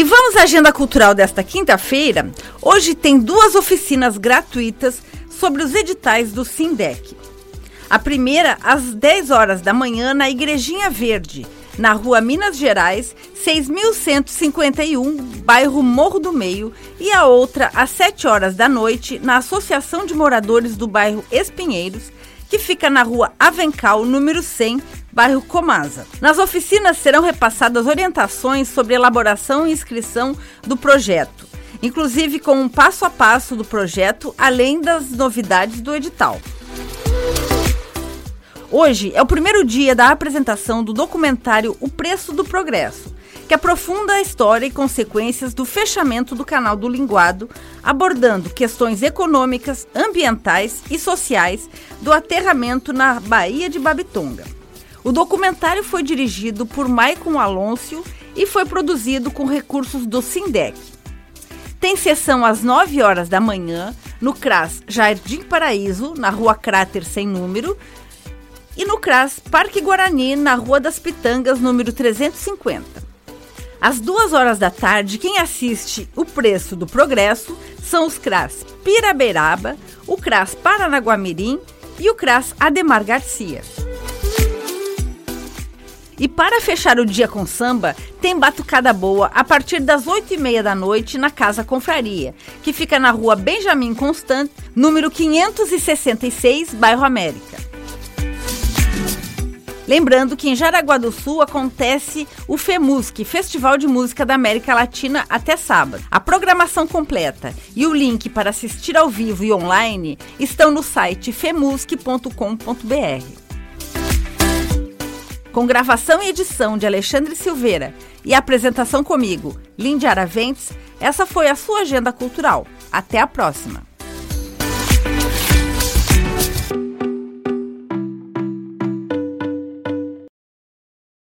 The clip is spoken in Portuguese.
E vamos à agenda cultural desta quinta-feira. Hoje tem duas oficinas gratuitas sobre os editais do Sindec. A primeira às 10 horas da manhã na Igrejinha Verde, na rua Minas Gerais, 6.151, bairro Morro do Meio, e a outra às 7 horas da noite na Associação de Moradores do bairro Espinheiros, que fica na rua Avencal, número 100, bairro Comasa. Nas oficinas serão repassadas orientações sobre elaboração e inscrição do projeto, inclusive com um passo a passo do projeto, além das novidades do edital. Hoje é o primeiro dia da apresentação do documentário O Preço do Progresso, que aprofunda a história e consequências do fechamento do canal do Linguado, abordando questões econômicas, ambientais e sociais do aterramento na Baía de Babitonga. O documentário foi dirigido por Maicon Alonso e foi produzido com recursos do Sindec. Tem sessão às 9 horas da manhã no CRAS Jardim Paraíso, na rua Cráter Sem Número, e no CRAS Parque Guarani, na Rua das Pitangas, número 350. Às duas horas da tarde, quem assiste o preço do progresso são os CRAS Piraberaba, o CRAS Paranaguamirim e o CRAS Ademar Garcia. E para fechar o dia com samba, tem batucada boa a partir das 8 e meia da noite na Casa Confraria, que fica na rua Benjamin Constant, número 566, bairro América. Lembrando que em Jaraguá do Sul acontece o FEMUSC, Festival de Música da América Latina, até sábado. A programação completa e o link para assistir ao vivo e online estão no site femusc.com.br. Com gravação e edição de Alexandre Silveira e apresentação comigo, Lindy Araventes, essa foi a sua agenda cultural. Até a próxima!